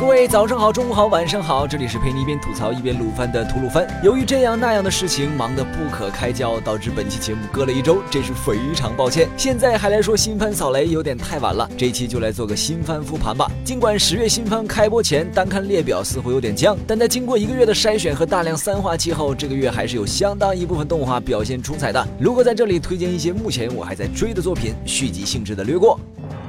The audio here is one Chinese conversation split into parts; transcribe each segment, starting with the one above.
各位早上好，中午好，晚上好，这里是陪你一边吐槽一边撸番的吐鲁番。由于这样那样的事情忙得不可开交，导致本期节目搁了一周，真是非常抱歉。现在还来说新番扫雷有点太晚了，这一期就来做个新番复盘吧。尽管十月新番开播前单看列表似乎有点僵，但在经过一个月的筛选和大量三话期后，这个月还是有相当一部分动画表现出彩的。如果在这里推荐一些目前我还在追的作品，续集性质的略过。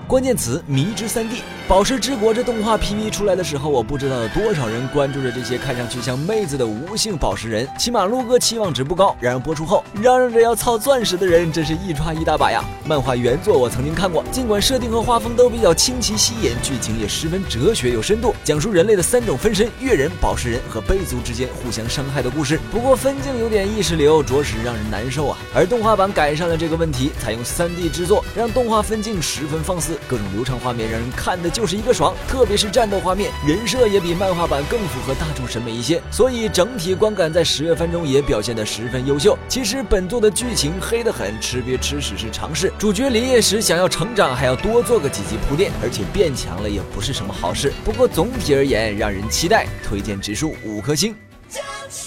关键词：迷之三 D。宝石之国这动画 PV 出来的时候，我不知道有多少人关注着这些看上去像妹子的无性宝石人。起码陆哥期望值不高。然而播出后，嚷嚷着要操钻石的人真是一抓一大把呀！漫画原作我曾经看过，尽管设定和画风都比较清奇吸引，剧情也十分哲学有深度，讲述人类的三种分身——月人、宝石人和贝族之间互相伤害的故事。不过分镜有点意识流，着实让人难受啊。而动画版改善了这个问题，采用 3D 制作，让动画分镜十分放肆，各种流畅画面让人看的就是一个爽。特别是战斗画面，人设也比漫画版更符合大众审美一些，所以整体观感在十月番中也表现得十分优秀。其实本作的剧情黑得很，吃瘪吃屎是常事。主角离叶时想要成长，还要多做个几级铺垫，而且变强了也不是什么好事。不过总体而言，让人期待，推荐指数五颗星。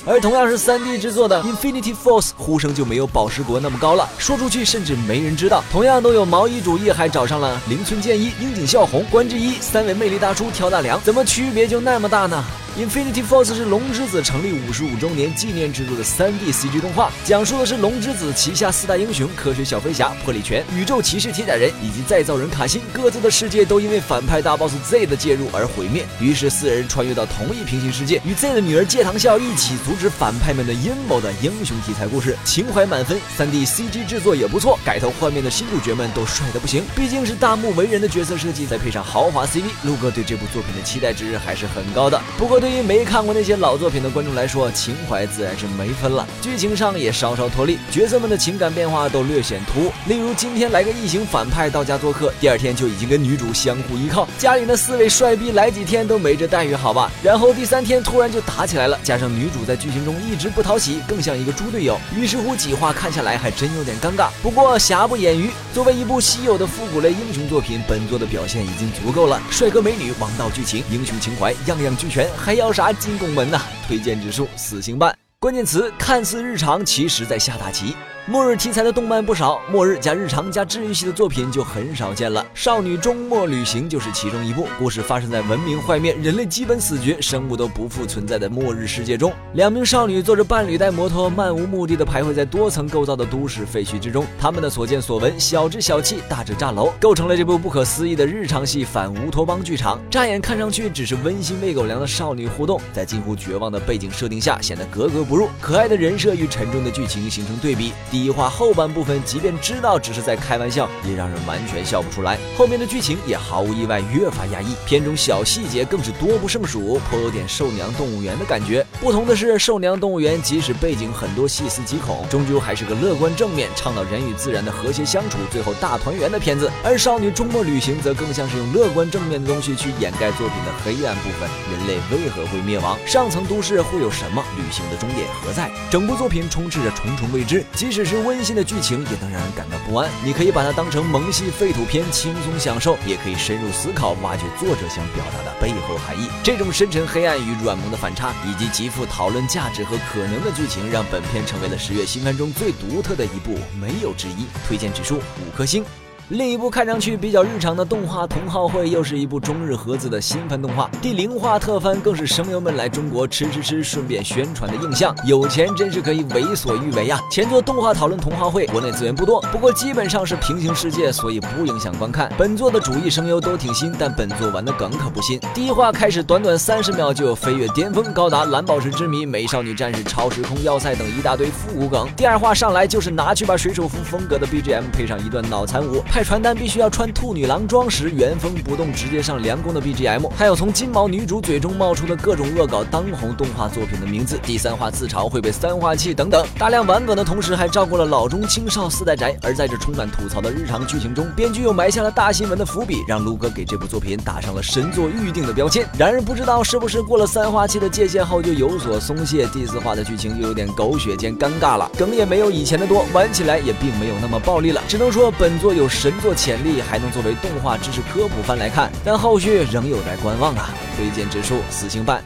而同样是 3D 制作的 Infinity Force，呼声就没有宝石国那么高了，说出去甚至没人知道。同样都有毛衣主义，还找上了邻村健一、樱井孝宏、关智一三位魅力大叔挑大梁，怎么区别就那么大呢？Infinity Force 是龙之子成立五十五周年纪念制作的 3D CG 动画，讲述的是龙之子旗下四大英雄科学小飞侠、破力拳、宇宙骑士铁甲人以及再造人卡辛各自的世界都因为反派大 boss Z 的介入而毁灭。于是四人穿越到同一平行世界，与 Z 的女儿戒堂笑一起阻止反派们的阴谋的英雄题材故事，情怀满分。3D CG 制作也不错，改头换面的新主角们都帅得不行。毕竟是大木为人的角色设计，再配上豪华 CV，陆哥对这部作品的期待值还是很高的。不过对于没看过那些老作品的观众来说，情怀自然是没分了。剧情上也稍稍脱力，角色们的情感变化都略显突兀。例如今天来个异形反派到家做客，第二天就已经跟女主相互依靠，家里那四位帅逼来几天都没这待遇好吧？然后第三天突然就打起来了，加上女主在剧情中一直不讨喜，更像一个猪队友。于是乎几话看下来还真有点尴尬。不过瑕不掩瑜，作为一部稀有的复古类英雄作品，本作的表现已经足够了。帅哥美女、王道剧情、英雄情怀，样样俱全，还还要啥？进拱门呐！推荐指数四星半。关键词看似日常，其实在下大棋。末日题材的动漫不少，末日加日常加治愈系的作品就很少见了。《少女终末旅行》就是其中一部。故事发生在文明坏灭、人类基本死绝、生物都不复存在的末日世界中。两名少女坐着伴侣带摩托，漫无目的的徘徊在多层构造的都市废墟之中。他们的所见所闻，小至小气，大至炸楼，构成了这部不可思议的日常系反乌托邦剧场。乍眼看上去只是温馨喂狗粮的少女互动，在近乎绝望的背景设定下显得格格不入。可爱的人设与沉重的剧情形成对比。第一话后半部分，即便知道只是在开玩笑，也让人完全笑不出来。后面的剧情也毫无意外越发压抑，片中小细节更是多不胜数，颇有点兽娘动物园的感觉。不同的是，兽娘动物园即使背景很多细思极恐，终究还是个乐观正面、倡导人与自然的和谐相处，最后大团圆的片子。而少女周末旅行则更像是用乐观正面的东西去掩盖作品的黑暗部分。人类为何会灭亡？上层都市会有什么？旅行的终点何在？整部作品充斥着重重未知，即使是温。馨的剧情也能让人感到不安。你可以把它当成萌系废土片，轻松享受；也可以深入思考，挖掘作者想表达的背后含义。这种深沉黑暗与软萌的反差，以及极富讨论价值和可能的剧情，让本片成为了十月新番中最独特的一部，没有之一。推荐指数五颗星。另一部看上去比较日常的动画《同好会》，又是一部中日合资的新番动画。第零话特番更是声优们来中国吃吃吃，顺便宣传的印象。有钱真是可以为所欲为呀！前作动画讨论《同好会》，国内资源不多，不过基本上是平行世界，所以不影响观看。本作的主意声优都挺新，但本作玩的梗可不新。第一话开始，短短三十秒就有飞跃巅峰，高达蓝宝石之谜、美少女战士、超时空要塞等一大堆复古梗。第二话上来就是拿去把水手服风格的 BGM 配上一段脑残舞，派。传单必须要穿兔女郎装时原封不动直接上梁宫的 BGM，还有从金毛女主嘴中冒出的各种恶搞当红动画作品的名字，第三话自嘲会被三话气等等，大量玩梗的同时还照顾了老中青少四代宅。而在这充满吐槽的日常剧情中，编剧又埋下了大新闻的伏笔，让卢哥给这部作品打上了神作预定的标签。然而不知道是不是过了三话期的界限后就有所松懈，第四话的剧情又有点狗血兼尴尬了，梗也没有以前的多，玩起来也并没有那么暴力了。只能说本作有。神作潜力，还能作为动画知识科普番来看，但后续仍有待观望啊！推荐指数四星半。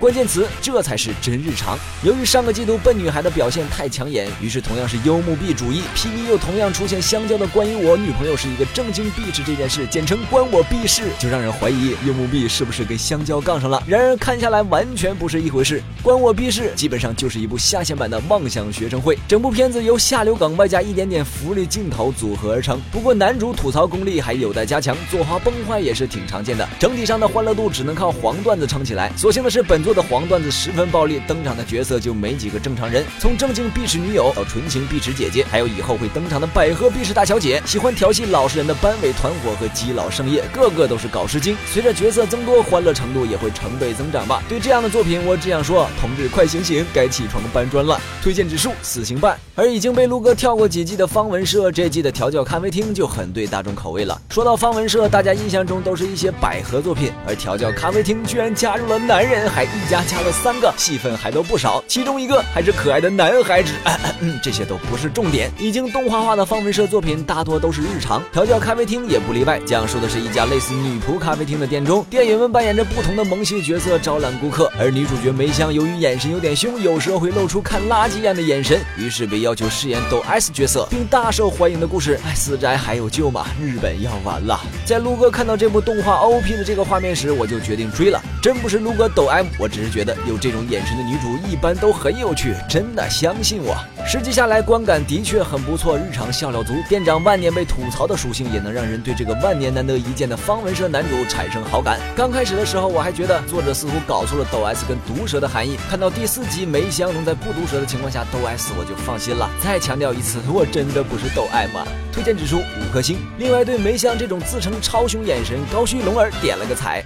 关键词，这才是真日常。由于上个季度笨女孩的表现太抢眼，于是同样是幽默币主义，PV 又同样出现香蕉的关于我女朋友是一个正经币士这件事，简称关我币事，就让人怀疑幽默币是不是跟香蕉杠上了。然而看下来完全不是一回事，关我币事基本上就是一部下线版的妄想学生会。整部片子由下流梗外加一点点福利镜头组合而成。不过男主吐槽功力还有待加强，左滑崩坏也是挺常见的。整体上的欢乐度只能靠黄段子撑起来。所幸的是本作。的黄段子十分暴力，登场的角色就没几个正常人。从正经碧池女友到纯情碧池姐姐，还有以后会登场的百合碧池大小姐，喜欢调戏老实人的班委团伙和基佬盛夜，个个都是搞事精。随着角色增多，欢乐程度也会成倍增长吧。对这样的作品，我只想说，同志快醒醒，该起床搬砖了。推荐指数四星半。而已经被陆哥跳过几季的方文社，这季的调教咖啡厅就很对大众口味了。说到方文社，大家印象中都是一些百合作品，而调教咖啡厅居然加入了男人，还 一家加了三个，戏份还都不少。其中一个还是可爱的男孩子，嗯，这些都不是重点。已经动画化的方文社作品大多都是日常，调教咖啡厅也不例外。讲述的是一家类似女仆咖啡厅的店中，店员们扮演着不同的萌系角色招揽顾客，而女主角梅香由于眼神有点凶，有时候会露出看垃圾一样的眼神，于是被。要求饰演抖 S 角色，并 大受欢迎的故事，哎，死宅还有救吗？日本要完了！在陆哥看到这部动画 OP 的这个画面时，我就决定追了。真不是撸哥抖 M，我只是觉得有这种眼神的女主一般都很有趣，真的相信我。实际下来观感的确很不错，日常笑料足。店长万年被吐槽的属性，也能让人对这个万年难得一见的方文社男主产生好感。刚开始的时候，我还觉得作者似乎搞错了抖 S 跟毒蛇的含义。看到第四集梅香能在不毒蛇的情况下抖 S，我就放心。了，再强调一次，我真的不是抖 M 啊！推荐指数五颗星。另外，对梅香这种自称超雄眼神，高须龙儿点了个彩。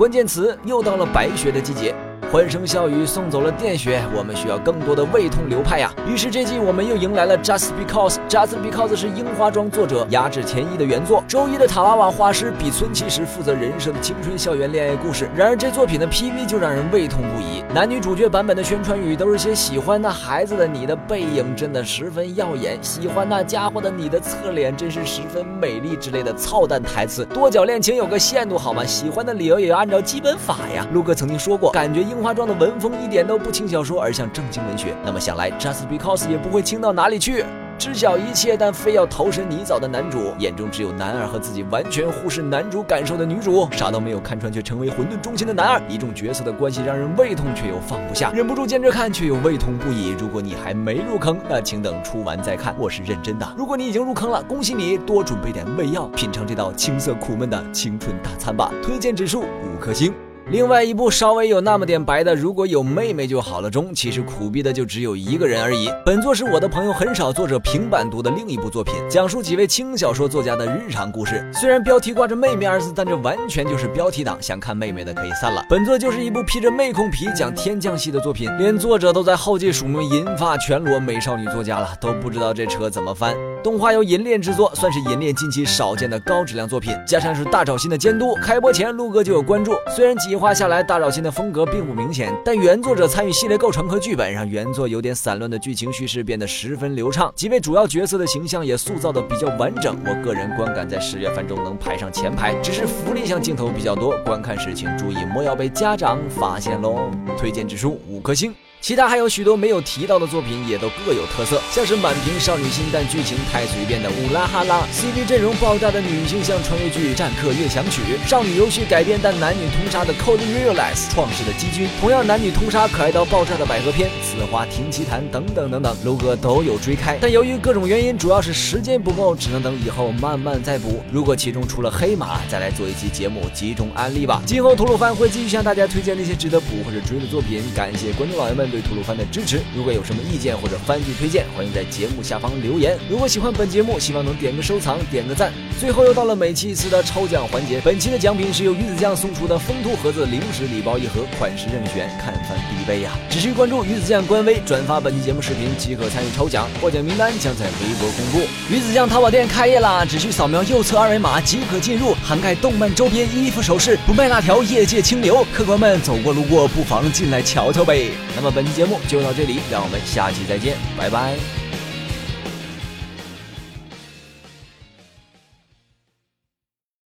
关键词又到了白雪的季节。欢声笑语送走了电学，我们需要更多的胃痛流派呀。于是这季我们又迎来了 Just Because，Just Because 是樱花庄作者压制前一的原作，周一的塔娃娃画师比村七时负责人生的青春校园恋爱故事。然而这作品的 PV 就让人胃痛不已，男女主角版本的宣传语都是些喜欢那孩子的你的背影真的十分耀眼，喜欢那家伙的你的侧脸真是十分美丽之类的操蛋台词。多角恋情有个限度好吗？喜欢的理由也要按照基本法呀。陆哥曾经说过，感觉樱。化妆的文风一点都不轻小说，而像正经文学。那么想来，Just Because 也不会轻到哪里去。知晓一切，但非要投身泥沼的男主，眼中只有男二和自己完全忽视男主感受的女主，啥都没有看穿却成为混沌中心的男二。一众角色的关系让人胃痛却又放不下，忍不住接着看却又胃痛不已。如果你还没入坑，那请等出完再看，我是认真的。如果你已经入坑了，恭喜你，多准备点胃药，品尝这道青涩苦闷的青春大餐吧。推荐指数五颗星。另外一部稍微有那么点白的，如果有妹妹就好了中，其实苦逼的就只有一个人而已。本作是我的朋友很少作者平板读的另一部作品，讲述几位轻小说作家的日常故事。虽然标题挂着“妹妹”二字，但这完全就是标题党。想看妹妹的可以散了。本作就是一部披着妹控皮讲天降系的作品，连作者都在后记署名银发全裸美少女作家了，都不知道这车怎么翻。动画由银链制作，算是银链近期少见的高质量作品，加上是大沼心的监督，开播前陆哥就有关注。虽然几画下来，大沼心的风格并不明显，但原作者参与系列构成和剧本，让原作有点散乱的剧情叙事变得十分流畅。几位主要角色的形象也塑造的比较完整，我个人观感在十月份中能排上前排。只是福利向镜头比较多，观看时请注意莫要被家长发现喽。推荐指数五颗星。其他还有许多没有提到的作品，也都各有特色，像是满屏少女心但剧情太随便的《乌拉哈拉》，CP 阵容爆炸的女性向穿越剧《战客乐享曲》，少女游戏改编但男女通杀的《Code Realize》，创世的基君，同样男女通杀可爱到爆炸的百合篇《此花停奇谈》等等等等，楼哥都有追开，但由于各种原因，主要是时间不够，只能等以后慢慢再补。如果其中出了黑马，再来做一期节目集中安利吧。今后吐鲁番会继续向大家推荐那些值得补或者追的作品，感谢观众老爷们。对吐鲁番的支持，如果有什么意见或者番剧推荐，欢迎在节目下方留言。如果喜欢本节目，希望能点个收藏，点个赞。最后又到了每期一次的抽奖环节，本期的奖品是由鱼子酱送出的风兔盒子零食礼包一盒，款式任选，看番必备呀！只需关注鱼子酱官微，转发本期节目视频即可参与抽奖，获奖名单将在微博公布。鱼子酱淘宝店开业啦，只需扫描右侧二维码即可进入，涵盖动漫周边、衣服、首饰，不卖辣条，业界清流。客官们走过路过，不妨进来瞧瞧呗。那么本。本期节目就到这里，让我们下期再见，拜拜。